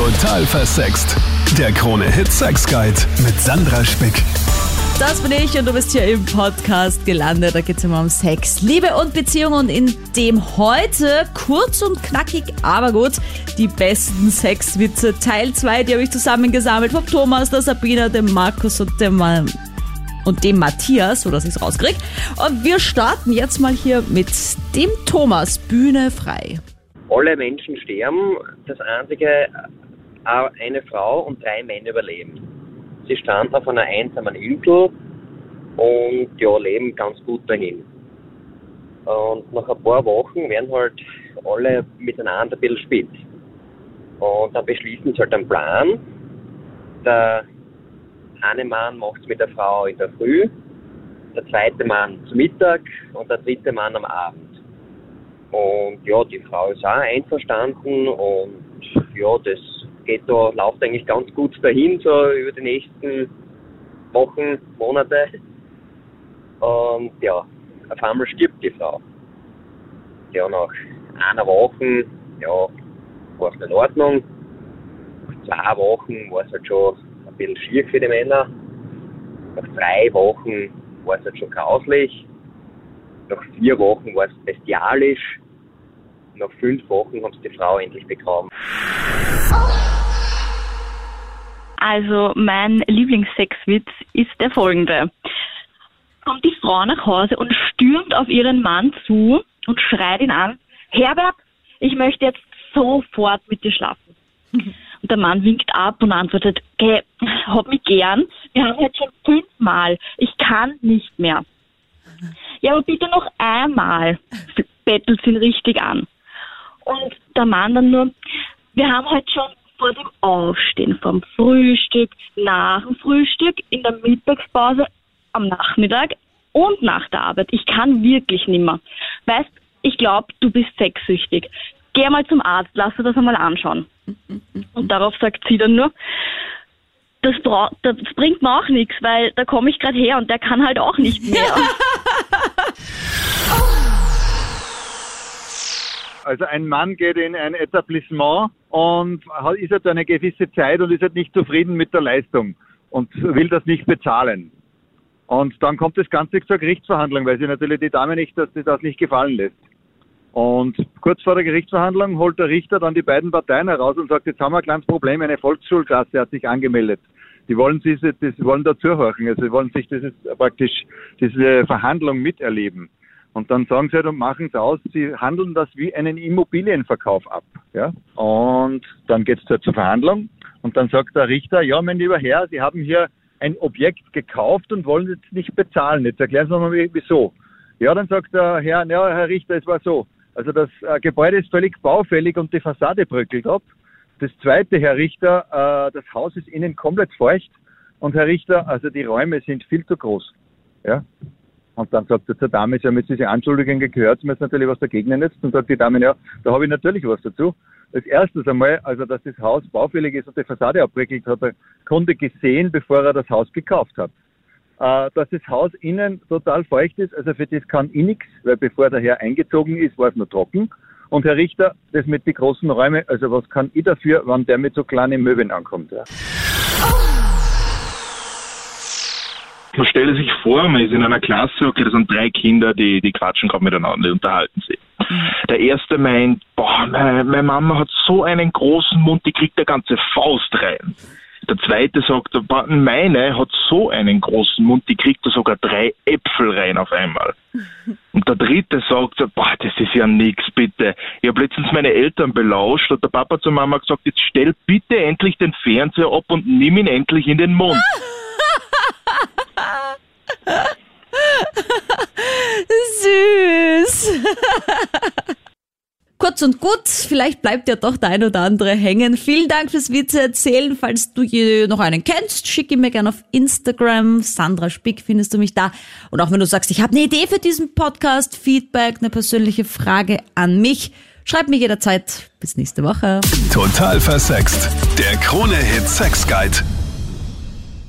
Total versext. Der Krone-Hit Sex Guide mit Sandra Spick. Das bin ich und du bist hier im Podcast gelandet. Da geht es immer um Sex, Liebe und Beziehung und in dem heute kurz und knackig, aber gut, die besten Sexwitze Teil 2, die habe ich zusammengesammelt vom Thomas, der Sabina, dem Markus und dem Mann und dem Matthias, so dass ich es rauskriege. Und wir starten jetzt mal hier mit dem Thomas. Bühne frei. Alle Menschen sterben, das einzige, eine Frau und drei Männer überleben. Sie standen auf einer einsamen Insel und ja, leben ganz gut dahin. Und nach ein paar Wochen werden halt alle miteinander ein bisschen spät. Und dann beschließen sie halt einen Plan. Der eine Mann macht es mit der Frau in der Früh, der zweite Mann zu Mittag und der dritte Mann am Abend. Und ja, die Frau ist auch einverstanden und ja, das geht da, läuft eigentlich ganz gut dahin, so über die nächsten Wochen, Monate. Und ja, auf einmal stirbt die Frau. Ja, nach einer Woche, ja, war es in Ordnung. Nach zwei Wochen war es halt schon ein bisschen schier für die Männer. Nach drei Wochen war es halt schon grauslich. Nach vier Wochen war es bestialisch. Nach fünf Wochen haben sie die Frau endlich begraben. Also mein Lieblingssexwitz ist der folgende. Kommt die Frau nach Hause und stürmt auf ihren Mann zu und schreit ihn an, Herbert, ich möchte jetzt sofort mit dir schlafen. Und der Mann winkt ab und antwortet, okay, hab mich gern, wir haben jetzt schon fünfmal, ich kann nicht mehr. Ja, aber bitte noch einmal, bettelt sie ihn richtig an. Und der Mann dann nur, wir haben heute schon vor dem Aufstehen vom Frühstück, nach dem Frühstück, in der Mittagspause, am Nachmittag und nach der Arbeit. Ich kann wirklich nimmer. Weißt, ich glaube, du bist sexsüchtig. Geh mal zum Arzt, lass dir das einmal anschauen. Und darauf sagt sie dann nur, das, das bringt mir auch nichts, weil da komme ich gerade her und der kann halt auch nicht mehr. Also ein Mann geht in ein Etablissement und ist halt eine gewisse Zeit und ist halt nicht zufrieden mit der Leistung und will das nicht bezahlen. Und dann kommt das Ganze zur Gerichtsverhandlung, weil sie natürlich die Dame nicht, dass sie das nicht gefallen lässt. Und kurz vor der Gerichtsverhandlung holt der Richter dann die beiden Parteien heraus und sagt, jetzt haben wir ein kleines Problem, eine Volksschulklasse hat sich angemeldet. Die wollen diese, das wollen dazuhorchen, also sie wollen sich dieses, praktisch diese Verhandlung miterleben. Und dann sagen sie halt und machen es aus, sie handeln das wie einen Immobilienverkauf ab. Ja? Und dann geht es halt zur Verhandlung und dann sagt der Richter, ja, mein lieber Herr, Sie haben hier ein Objekt gekauft und wollen jetzt nicht bezahlen. Jetzt erklären Sie mal, wieso. Ja, dann sagt der Herr, ja, Herr Richter, es war so. Also das äh, Gebäude ist völlig baufällig und die Fassade bröckelt ab. Das zweite, Herr Richter, äh, das Haus ist innen komplett feucht und Herr Richter, also die Räume sind viel zu groß. Ja, und dann sagt er zur Dame, sie haben jetzt diese Anschuldigungen gehört, sie müssen natürlich was dagegen jetzt. Und sagt die Dame, ja, da habe ich natürlich was dazu. Als erstes einmal, also dass das Haus baufällig ist und die Fassade abbrickelt, hat der Kunde gesehen, bevor er das Haus gekauft hat. Äh, dass das Haus innen total feucht ist, also für das kann ich nichts, weil bevor der Herr eingezogen ist, war es nur trocken. Und Herr Richter, das mit den großen Räumen, also was kann ich dafür, wenn der mit so kleinen Möbeln ankommt? Ja? Man stelle sich vor, man ist in einer Klasse, okay, da sind drei Kinder, die, die quatschen gerade miteinander, die unterhalten sich. Der erste meint, boah, meine, meine Mama hat so einen großen Mund, die kriegt eine ganze Faust rein. Der zweite sagt, meine hat so einen großen Mund, die kriegt da sogar drei Äpfel rein auf einmal. Und der dritte sagt, boah, das ist ja nix, bitte. Ich habe letztens meine Eltern belauscht und der Papa zur Mama gesagt, jetzt stell bitte endlich den Fernseher ab und nimm ihn endlich in den Mund. Süß. Kurz und gut, vielleicht bleibt ja doch der ein oder andere hängen. Vielen Dank fürs Witze erzählen. Falls du noch einen kennst, schick ihn mir gerne auf Instagram. Sandra Spick findest du mich da. Und auch wenn du sagst, ich habe eine Idee für diesen Podcast, Feedback, eine persönliche Frage an mich, schreib mir jederzeit. Bis nächste Woche. Total versext. Der Krone-Hit Sex Guide.